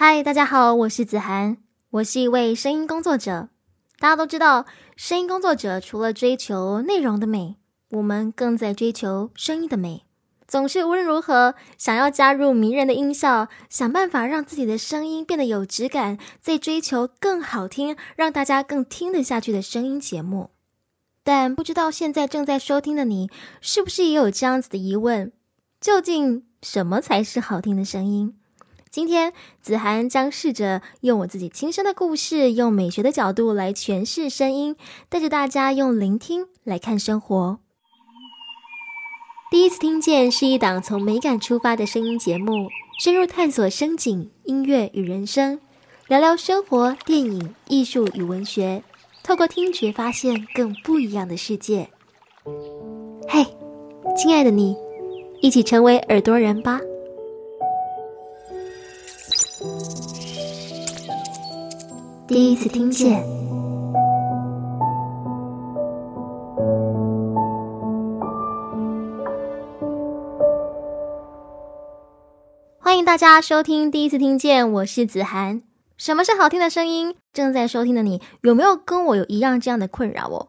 嗨，大家好，我是子涵，我是一位声音工作者。大家都知道，声音工作者除了追求内容的美，我们更在追求声音的美。总是无论如何想要加入迷人的音效，想办法让自己的声音变得有质感，在追求更好听、让大家更听得下去的声音节目。但不知道现在正在收听的你，是不是也有这样子的疑问？究竟什么才是好听的声音？今天子涵将试着用我自己亲身的故事，用美学的角度来诠释声音，带着大家用聆听来看生活。第一次听见是一档从美感出发的声音节目，深入探索声景、音乐与人生，聊聊生活、电影、艺术与文学，透过听觉发现更不一样的世界。嘿，亲爱的你，一起成为耳朵人吧。第一次听见，欢迎大家收听。第一次听见，我是子涵。什么是好听的声音？正在收听的你，有没有跟我有一样这样的困扰哦？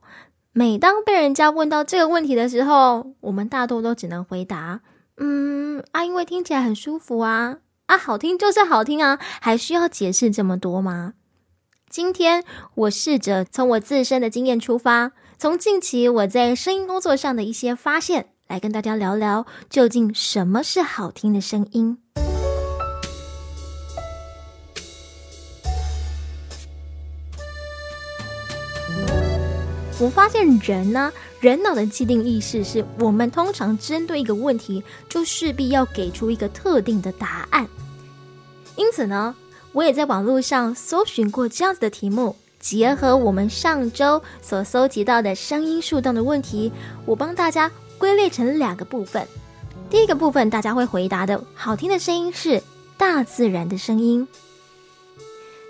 每当被人家问到这个问题的时候，我们大多都只能回答：嗯啊，因为听起来很舒服啊，啊，好听就是好听啊，还需要解释这么多吗？今天我试着从我自身的经验出发，从近期我在声音工作上的一些发现，来跟大家聊聊究竟什么是好听的声音。我发现人呢，人脑的既定意识是我们通常针对一个问题，就势必要给出一个特定的答案，因此呢。我也在网络上搜寻过这样子的题目，结合我们上周所搜集到的声音树洞的问题，我帮大家归类成两个部分。第一个部分，大家会回答的好听的声音是大自然的声音。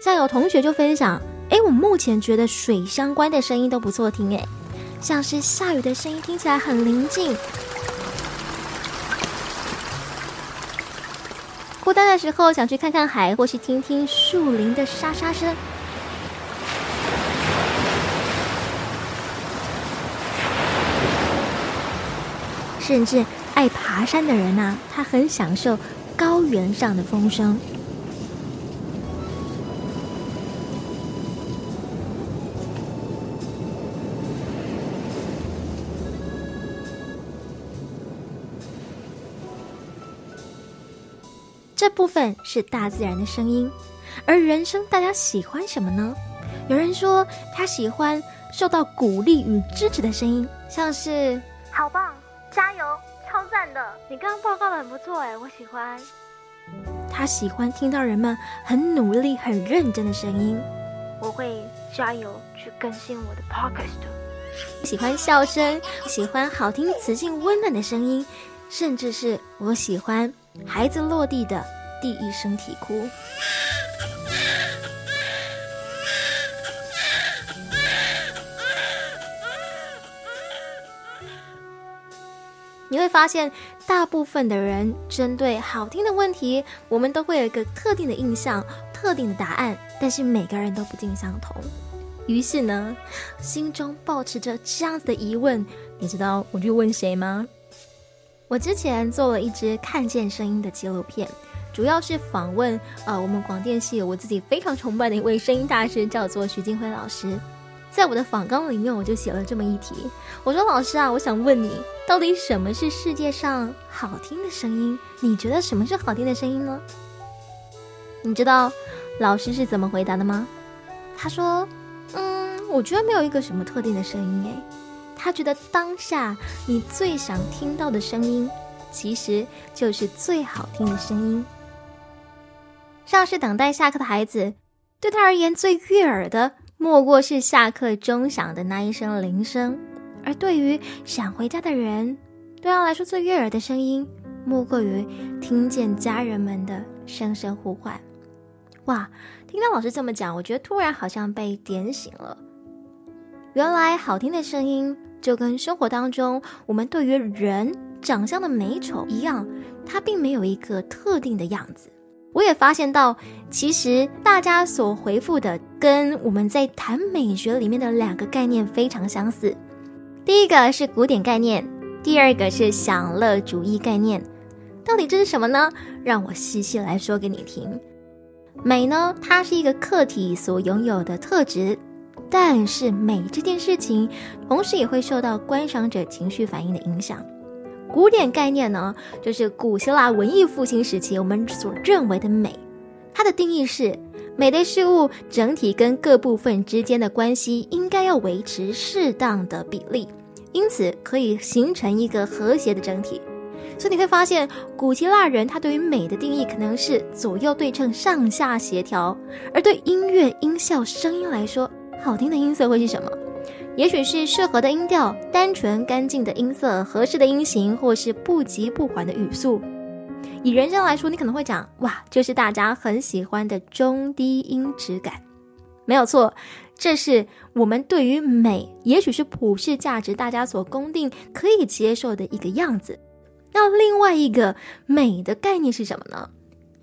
像有同学就分享，哎，我目前觉得水相关的声音都不错听，哎，像是下雨的声音听起来很宁静。孤单的时候，想去看看海，或是听听树林的沙沙声。甚至爱爬山的人呢，他很享受高原上的风声。这部分是大自然的声音，而人生大家喜欢什么呢？有人说他喜欢受到鼓励与支持的声音，像是“好棒，加油，超赞的，你刚刚报告的很不错哎，我喜欢。”他喜欢听到人们很努力、很认真的声音。我会加油去更新我的 podcast。喜欢笑声，喜欢好听、磁性、温暖的声音，甚至是我喜欢。孩子落地的第一声啼哭，你会发现，大部分的人针对好听的问题，我们都会有一个特定的印象、特定的答案，但是每个人都不尽相同。于是呢，心中保持着这样子的疑问，你知道我去问谁吗？我之前做了一支看见声音的纪录片，主要是访问呃我们广电系我自己非常崇拜的一位声音大师，叫做徐金辉老师。在我的访纲里面，我就写了这么一题，我说老师啊，我想问你，到底什么是世界上好听的声音？你觉得什么是好听的声音呢？你知道老师是怎么回答的吗？他说，嗯，我觉得没有一个什么特定的声音诶。他觉得当下你最想听到的声音，其实就是最好听的声音。像是等待下课的孩子，对他而言最悦耳的，莫过是下课钟响的那一声铃声；而对于想回家的人，对他来说最悦耳的声音，莫过于听见家人们的声声呼唤。哇！听到老师这么讲，我觉得突然好像被点醒了。原来好听的声音。就跟生活当中我们对于人长相的美丑一样，它并没有一个特定的样子。我也发现到，其实大家所回复的跟我们在谈美学里面的两个概念非常相似。第一个是古典概念，第二个是享乐主义概念。到底这是什么呢？让我细细来说给你听。美呢，它是一个客体所拥有的特质，但是美这件事情，同时也会受到观赏者情绪反应的影响。古典概念呢，就是古希腊文艺复兴时期我们所认为的美，它的定义是美的事物整体跟各部分之间的关系应该要维持适当的比例，因此可以形成一个和谐的整体。所以你会发现，古希腊人他对于美的定义可能是左右对称、上下协调，而对音乐、音效、声音来说，好听的音色会是什么？也许是适合的音调、单纯干净的音色、合适的音型，或是不急不缓的语速。以人声来说，你可能会讲哇，就是大家很喜欢的中低音质感，没有错，这是我们对于美，也许是普世价值，大家所公定可以接受的一个样子。那另外一个美的概念是什么呢？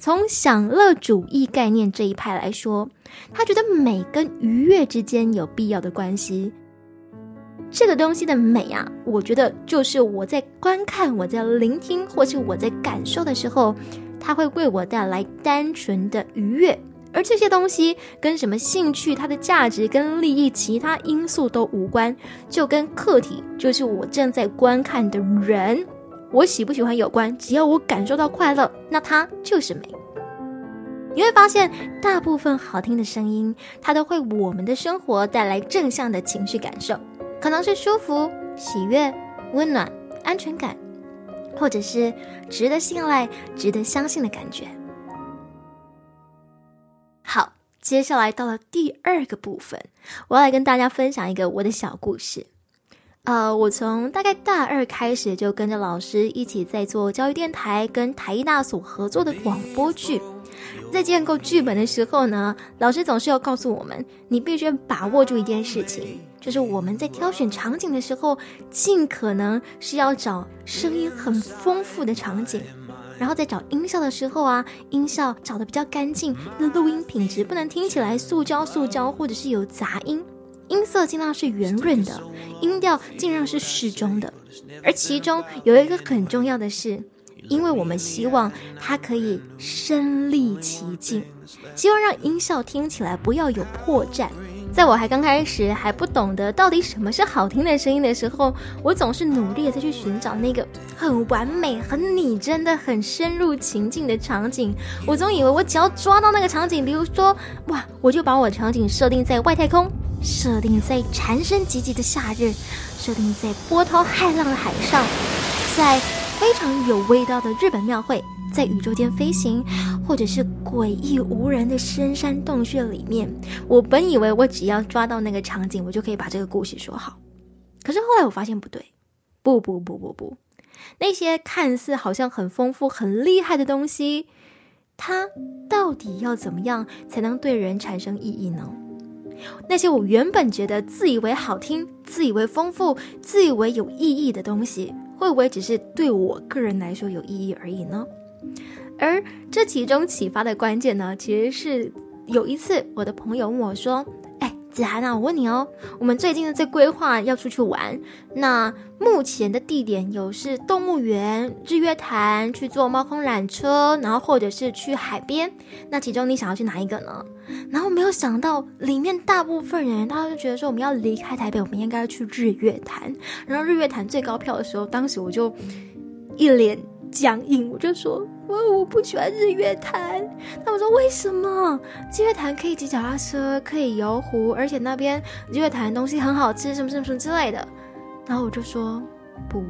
从享乐主义概念这一派来说，他觉得美跟愉悦之间有必要的关系。这个东西的美啊，我觉得就是我在观看、我在聆听，或是我在感受的时候，它会为我带来单纯的愉悦。而这些东西跟什么兴趣、它的价值跟利益其他因素都无关，就跟客体，就是我正在观看的人，我喜不喜欢有关。只要我感受到快乐，那它就是美。你会发现，大部分好听的声音，它都会我们的生活带来正向的情绪感受。可能是舒服、喜悦、温暖、安全感，或者是值得信赖、值得相信的感觉。好，接下来到了第二个部分，我要来跟大家分享一个我的小故事。呃，我从大概大二开始就跟着老师一起在做教育电台跟台艺大所合作的广播剧。在建构剧本的时候呢，老师总是要告诉我们，你必须把握住一件事情。就是我们在挑选场景的时候，尽可能是要找声音很丰富的场景，然后在找音效的时候啊，音效找的比较干净，那录音品质不能听起来塑胶塑胶或者是有杂音，音色尽量是圆润的，音调尽量是适中的，而其中有一个很重要的是。因为我们希望它可以身临其境，希望让音效听起来不要有破绽。在我还刚开始还不懂得到底什么是好听的声音的时候，我总是努力的在去寻找那个很完美、很拟真的、很深入情境的场景。我总以为我只要抓到那个场景，比如说哇，我就把我场景设定在外太空，设定在蝉声唧唧的夏日，设定在波涛骇浪的海上，在。非常有味道的日本庙会，在宇宙间飞行，或者是诡异无人的深山洞穴里面。我本以为我只要抓到那个场景，我就可以把这个故事说好。可是后来我发现不对，不不不不不，那些看似好像很丰富、很厉害的东西，它到底要怎么样才能对人产生意义呢？那些我原本觉得自以为好听、自以为丰富、自以为有意义的东西。会不会只是对我个人来说有意义而已呢？而这其中启发的关键呢，其实是有一次我的朋友问我说。哎子涵啊，我问你哦，我们最近在规划要出去玩，那目前的地点有是动物园、日月潭，去坐猫空缆车，然后或者是去海边。那其中你想要去哪一个呢？然后没有想到，里面大部分人他就觉得说，我们要离开台北，我们应该要去日月潭。然后日月潭最高票的时候，当时我就一脸僵硬，我就说。我我不喜欢日月潭，他们说为什么？日月潭可以骑脚踏车，可以游湖，而且那边日月潭的东西很好吃，什么什么什么之类的。然后我就说不，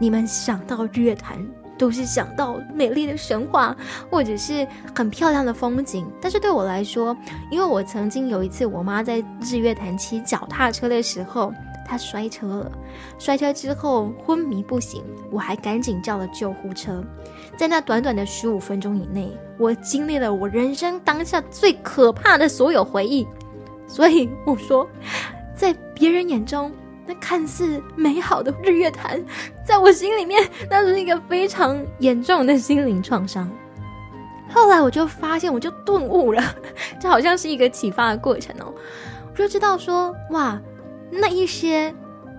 你们想到日月潭都是想到美丽的神话，或者是很漂亮的风景。但是对我来说，因为我曾经有一次我妈在日月潭骑脚踏车的时候。她摔车了，摔车之后昏迷不醒，我还赶紧叫了救护车。在那短短的十五分钟以内，我经历了我人生当下最可怕的所有回忆。所以我说，在别人眼中那看似美好的日月潭，在我心里面那是一个非常严重的心灵创伤。后来我就发现，我就顿悟了，这好像是一个启发的过程哦。我就知道说，哇，那一些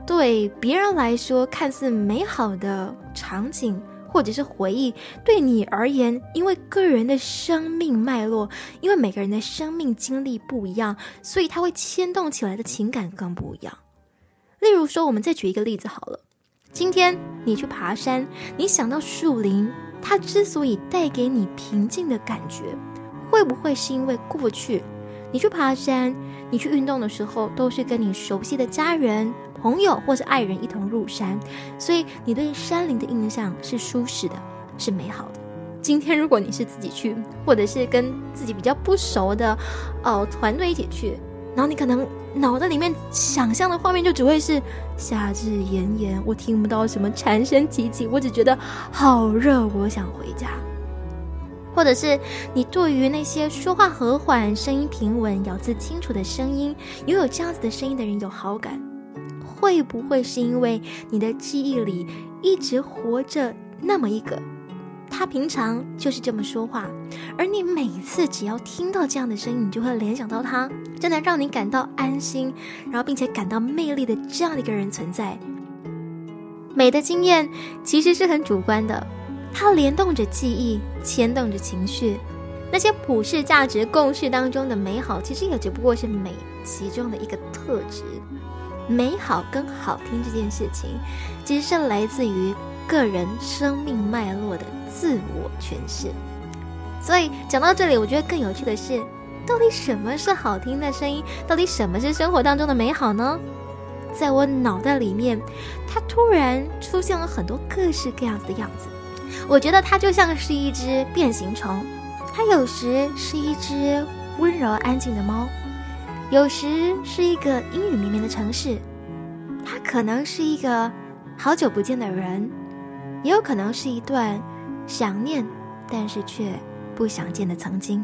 对别人来说看似美好的场景或者是回忆，对你而言，因为个人的生命脉络，因为每个人的生命经历不一样，所以它会牵动起来的情感更不一样。例如说，我们再举一个例子好了，今天你去爬山，你想到树林。它之所以带给你平静的感觉，会不会是因为过去你去爬山、你去运动的时候，都是跟你熟悉的家人、朋友或是爱人一同入山，所以你对山林的印象是舒适的、是美好的。今天如果你是自己去，或者是跟自己比较不熟的哦团队一起去，然后你可能。脑袋里面想象的画面就只会是夏日炎炎，我听不到什么蝉声唧唧，我只觉得好热，我想回家。或者是你对于那些说话和缓、声音平稳、咬字清楚的声音，拥有这样子的声音的人有好感，会不会是因为你的记忆里一直活着那么一个？他平常就是这么说话，而你每次只要听到这样的声音，你就会联想到他，真的让你感到安心，然后并且感到魅力的这样的一个人存在。美的经验其实是很主观的，它联动着记忆，牵动着情绪。那些普世价值共识当中的美好，其实也只不过是美其中的一个特质。美好跟好听这件事情，其实是来自于。个人生命脉络的自我诠释，所以讲到这里，我觉得更有趣的是，到底什么是好听的声音？到底什么是生活当中的美好呢？在我脑袋里面，它突然出现了很多各式各样子的样子。我觉得它就像是一只变形虫，它有时是一只温柔安静的猫，有时是一个阴雨绵绵的城市，它可能是一个好久不见的人。也有可能是一段想念，但是却不想见的曾经。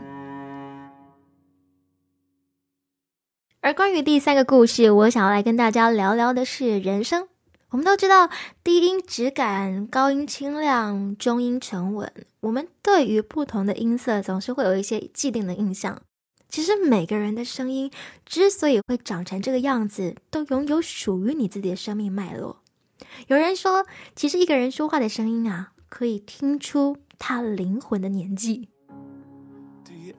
而关于第三个故事，我想要来跟大家聊聊的是人生。我们都知道，低音质感、高音清亮、中音沉稳，我们对于不同的音色总是会有一些既定的印象。其实每个人的声音之所以会长成这个样子，都拥有属于你自己的生命脉络。有人说，其实一个人说话的声音啊，可以听出他灵魂的年纪。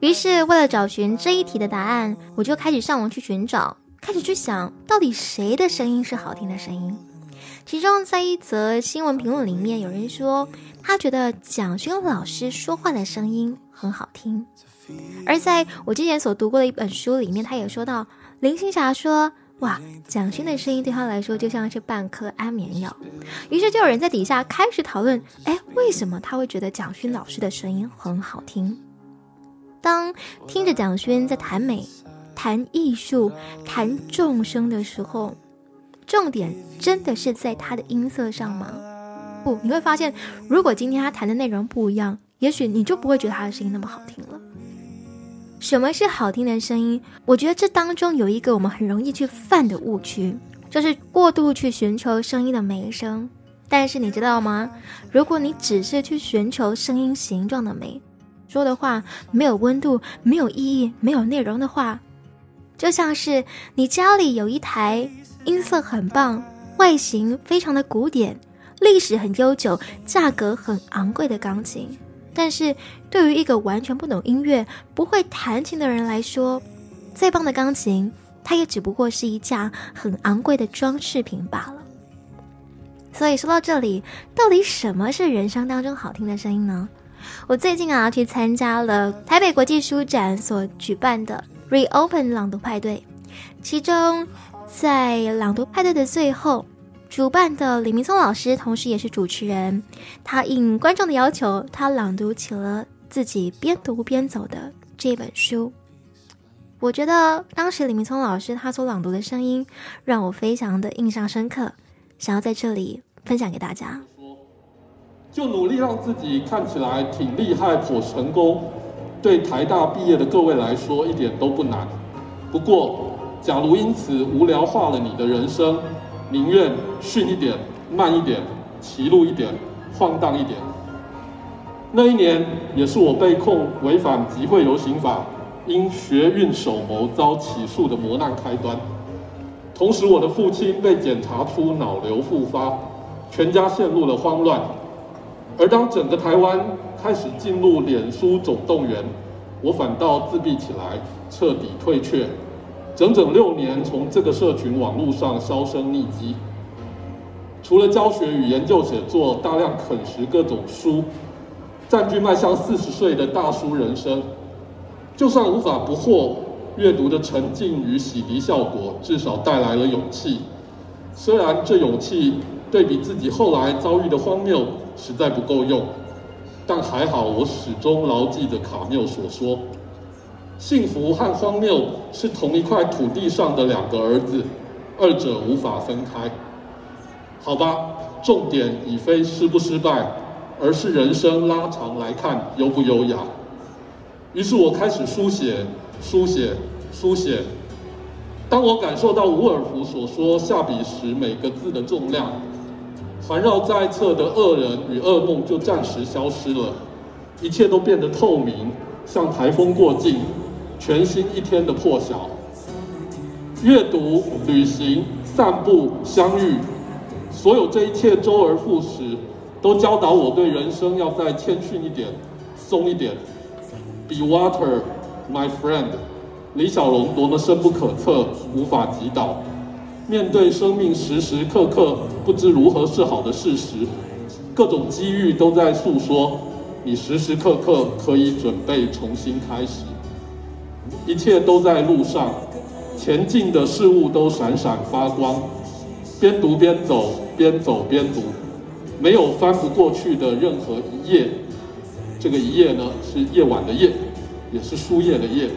于是，为了找寻这一题的答案，我就开始上网去寻找，开始去想到底谁的声音是好听的声音。其中，在一则新闻评论里面，有人说他觉得蒋勋老师说话的声音很好听。而在我之前所读过的一本书里面，他也说到林青霞说。哇，蒋勋的声音对他来说就像是半颗安眠药。于是就有人在底下开始讨论：哎，为什么他会觉得蒋勋老师的声音很好听？当听着蒋勋在谈美、谈艺术、谈众生的时候，重点真的是在他的音色上吗？不，你会发现，如果今天他谈的内容不一样，也许你就不会觉得他的声音那么好听了。什么是好听的声音？我觉得这当中有一个我们很容易去犯的误区，就是过度去寻求声音的美声。但是你知道吗？如果你只是去寻求声音形状的美，说的话没有温度、没有意义、没有内容的话，就像是你家里有一台音色很棒、外形非常的古典、历史很悠久、价格很昂贵的钢琴。但是对于一个完全不懂音乐、不会弹琴的人来说，再棒的钢琴，它也只不过是一架很昂贵的装饰品罢了。所以说到这里，到底什么是人生当中好听的声音呢？我最近啊去参加了台北国际书展所举办的 Reopen 朗读派对，其中在朗读派对的最后。主办的李明聪老师，同时也是主持人，他应观众的要求，他朗读起了自己边读边走的这本书。我觉得当时李明聪老师他所朗读的声音，让我非常的印象深刻，想要在这里分享给大家。就努力让自己看起来挺厉害、颇成功，对台大毕业的各位来说一点都不难。不过，假如因此无聊化了你的人生。宁愿逊一点、慢一点、歧路一点、晃荡一点。那一年也是我被控违反集会游行法，因学运首谋遭起诉的磨难开端。同时，我的父亲被检查出脑瘤复发，全家陷入了慌乱。而当整个台湾开始进入脸书总动员，我反倒自闭起来，彻底退却，整整六年从这个社群网络上销声匿迹。除了教学与研究写作，大量啃食各种书，占据迈向四十岁的大叔人生。就算无法不获阅读的沉浸与洗涤效果，至少带来了勇气。虽然这勇气对比自己后来遭遇的荒谬，实在不够用，但还好我始终牢记着卡缪所说：幸福和荒谬是同一块土地上的两个儿子，二者无法分开。好吧，重点已非失不失败，而是人生拉长来看优不优雅。于是我开始书写，书写，书写。当我感受到伍尔夫所说下笔时每个字的重量，环绕在侧的恶人与噩梦就暂时消失了，一切都变得透明，像台风过境，全新一天的破晓。阅读、旅行、散步、相遇。所有这一切周而复始，都教导我对人生要再谦逊一点，松一点。Be water, my friend。李小龙多么深不可测，无法击倒。面对生命时时刻刻不知如何是好的事实，各种机遇都在诉说，你时时刻刻可以准备重新开始。一切都在路上，前进的事物都闪闪发光。边读边走。边走边读，没有翻不过去的任何一页。这个一页呢，是夜晚的夜，也是书页的页。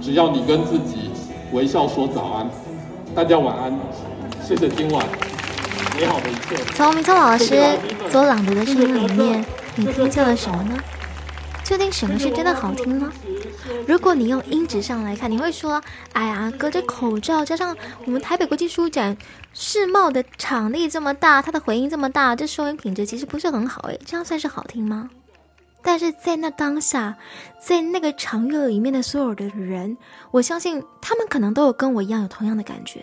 只要你跟自己微笑说早安，大家晚安，谢谢今晚美好的一切。从明聪老师所朗读的声音里面，你听见了什么呢？究竟什么是真的好听呢？如果你用音质上来看，你会说：“哎呀，隔着口罩，加上我们台北国际书展世贸的场地这么大，它的回音这么大，这收音品质其实不是很好。诶，这样算是好听吗？”但是在那当下，在那个场域里面的所有的人，我相信他们可能都有跟我一样有同样的感觉。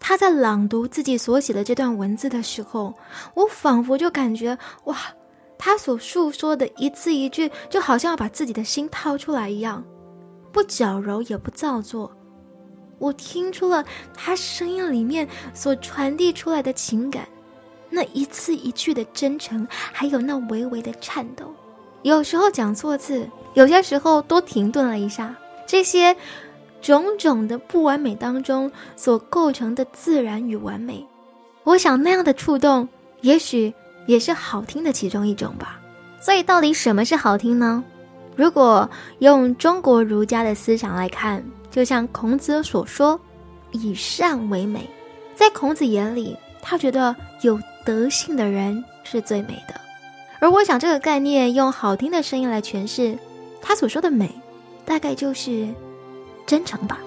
他在朗读自己所写的这段文字的时候，我仿佛就感觉哇。他所诉说的一字一句，就好像要把自己的心掏出来一样，不矫揉也不造作。我听出了他声音里面所传递出来的情感，那一字一句的真诚，还有那微微的颤抖。有时候讲错字，有些时候多停顿了一下。这些种种的不完美当中所构成的自然与完美，我想那样的触动，也许。也是好听的其中一种吧。所以，到底什么是好听呢？如果用中国儒家的思想来看，就像孔子所说：“以善为美。”在孔子眼里，他觉得有德性的人是最美的。而我想，这个概念用好听的声音来诠释，他所说的美，大概就是真诚吧。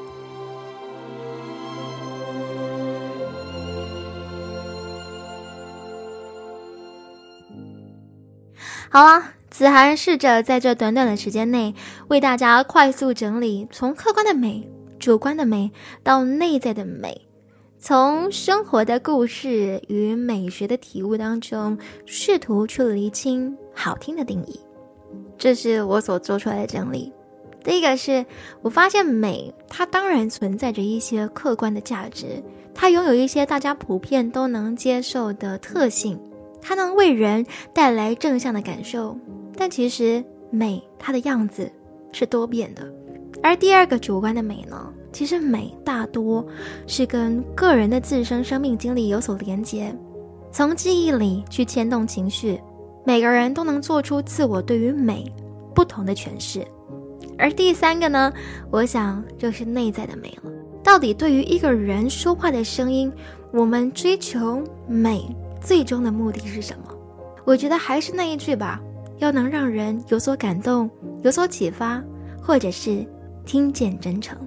好啊，子涵试着在这短短的时间内为大家快速整理，从客观的美、主观的美到内在的美，从生活的故事与美学的体悟当中，试图去厘清好听的定义。这是我所做出来的整理。第一个是我发现美，它当然存在着一些客观的价值，它拥有一些大家普遍都能接受的特性。它能为人带来正向的感受，但其实美它的样子是多变的。而第二个主观的美呢，其实美大多是跟个人的自身生命经历有所连接，从记忆里去牵动情绪。每个人都能做出自我对于美不同的诠释。而第三个呢，我想就是内在的美了。到底对于一个人说话的声音，我们追求美。最终的目的是什么？我觉得还是那一句吧，要能让人有所感动、有所启发，或者是听见真诚。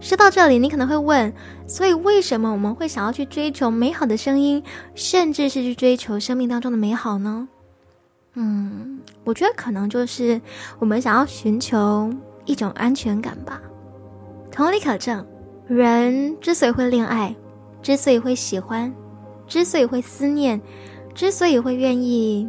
说到这里，你可能会问：所以为什么我们会想要去追求美好的声音，甚至是去追求生命当中的美好呢？嗯，我觉得可能就是我们想要寻求一种安全感吧。同理可证，人之所以会恋爱，之所以会喜欢，之所以会思念，之所以会愿意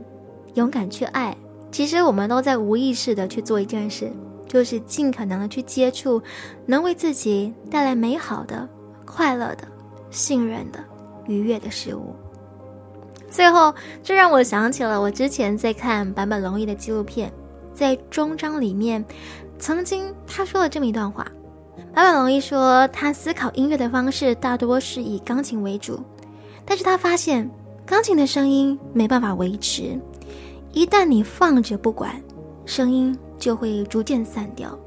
勇敢去爱，其实我们都在无意识的去做一件事，就是尽可能的去接触能为自己带来美好的、快乐的、信任的、愉悦的事物。最后，这让我想起了我之前在看坂本龙一的纪录片，在终章里面，曾经他说了这么一段话：坂本龙一说，他思考音乐的方式大多是以钢琴为主，但是他发现钢琴的声音没办法维持，一旦你放着不管，声音就会逐渐散掉。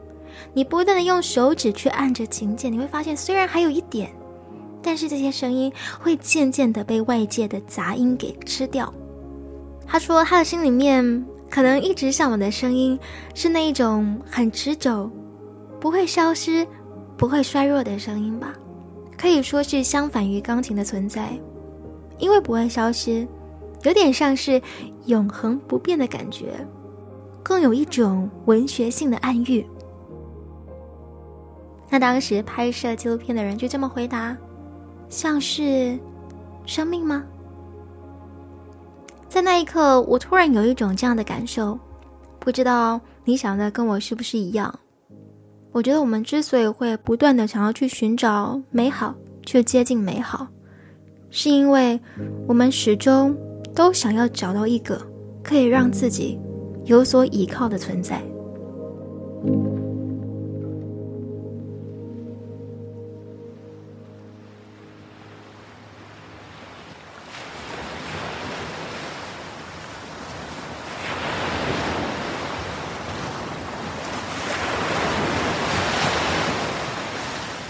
你不断的用手指去按着琴键，你会发现虽然还有一点。但是这些声音会渐渐的被外界的杂音给吃掉。他说，他的心里面可能一直向往的声音是那一种很持久、不会消失、不会衰弱的声音吧，可以说是相反于钢琴的存在，因为不会消失，有点像是永恒不变的感觉，更有一种文学性的暗喻。那当时拍摄纪录片的人就这么回答。像是生命吗？在那一刻，我突然有一种这样的感受，不知道你想的跟我是不是一样？我觉得我们之所以会不断的想要去寻找美好，去接近美好，是因为我们始终都想要找到一个可以让自己有所依靠的存在。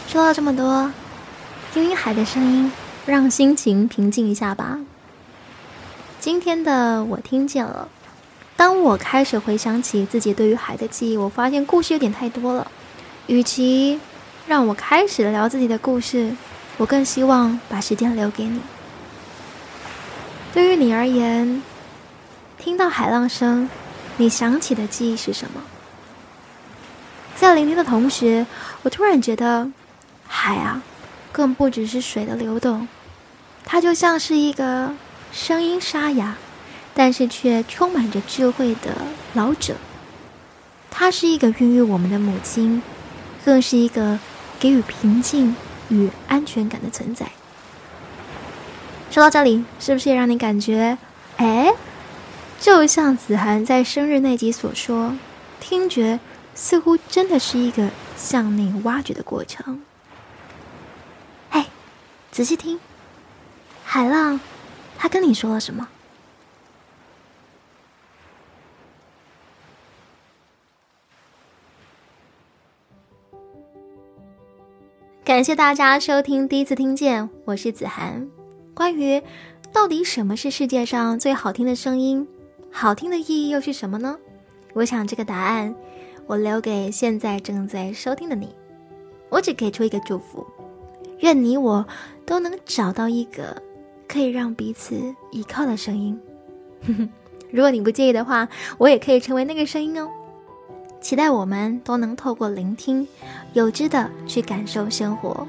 说了这么多，听听海的声音，让心情平静一下吧。今天的我听见了。当我开始回想起自己对于海的记忆，我发现故事有点太多了。与其让我开始聊自己的故事，我更希望把时间留给你。对于你而言，听到海浪声，你想起的记忆是什么？在聆听的同时，我突然觉得。海啊，更不只是水的流动，它就像是一个声音沙哑，但是却充满着智慧的老者。它是一个孕育我们的母亲，更是一个给予平静与安全感的存在。说到这里，是不是也让你感觉，哎，就像子涵在生日那集所说，听觉似乎真的是一个向内挖掘的过程。仔细听，海浪，他跟你说了什么？感谢大家收听第一次听见，我是子涵。关于到底什么是世界上最好听的声音，好听的意义又是什么呢？我想这个答案，我留给现在正在收听的你。我只给出一个祝福。愿你我都能找到一个可以让彼此依靠的声音。如果你不介意的话，我也可以成为那个声音哦。期待我们都能透过聆听，有知的去感受生活。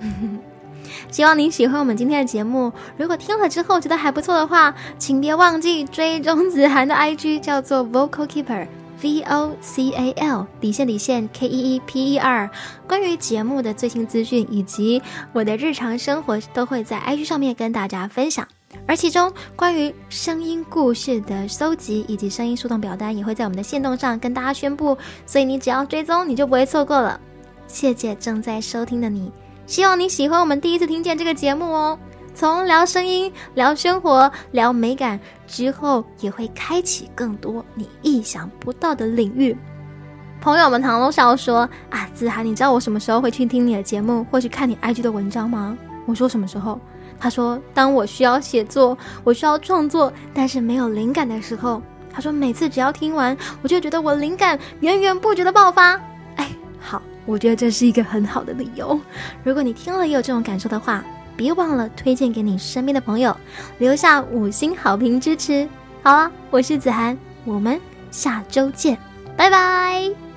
希望你喜欢我们今天的节目。如果听了之后觉得还不错的话，请别忘记追踪子涵的 IG，叫做 Vocal Keeper。V O C A L 底线底线 K E E P E R，关于节目的最新资讯以及我的日常生活都会在 IG 上面跟大家分享，而其中关于声音故事的搜集以及声音速动表单也会在我们的线动上跟大家宣布，所以你只要追踪，你就不会错过了。谢谢正在收听的你，希望你喜欢我们第一次听见这个节目哦。从聊声音、聊生活、聊美感之后，也会开启更多你意想不到的领域。朋友们，唐龙少说：“啊，子涵，你知道我什么时候会去听你的节目，或是看你 IG 的文章吗？”我说：“什么时候？”他说：“当我需要写作，我需要创作，但是没有灵感的时候。”他说：“每次只要听完，我就觉得我灵感源源不绝的爆发。”哎，好，我觉得这是一个很好的理由。如果你听了也有这种感受的话。别忘了推荐给你身边的朋友，留下五星好评支持。好了，我是子涵，我们下周见，拜拜。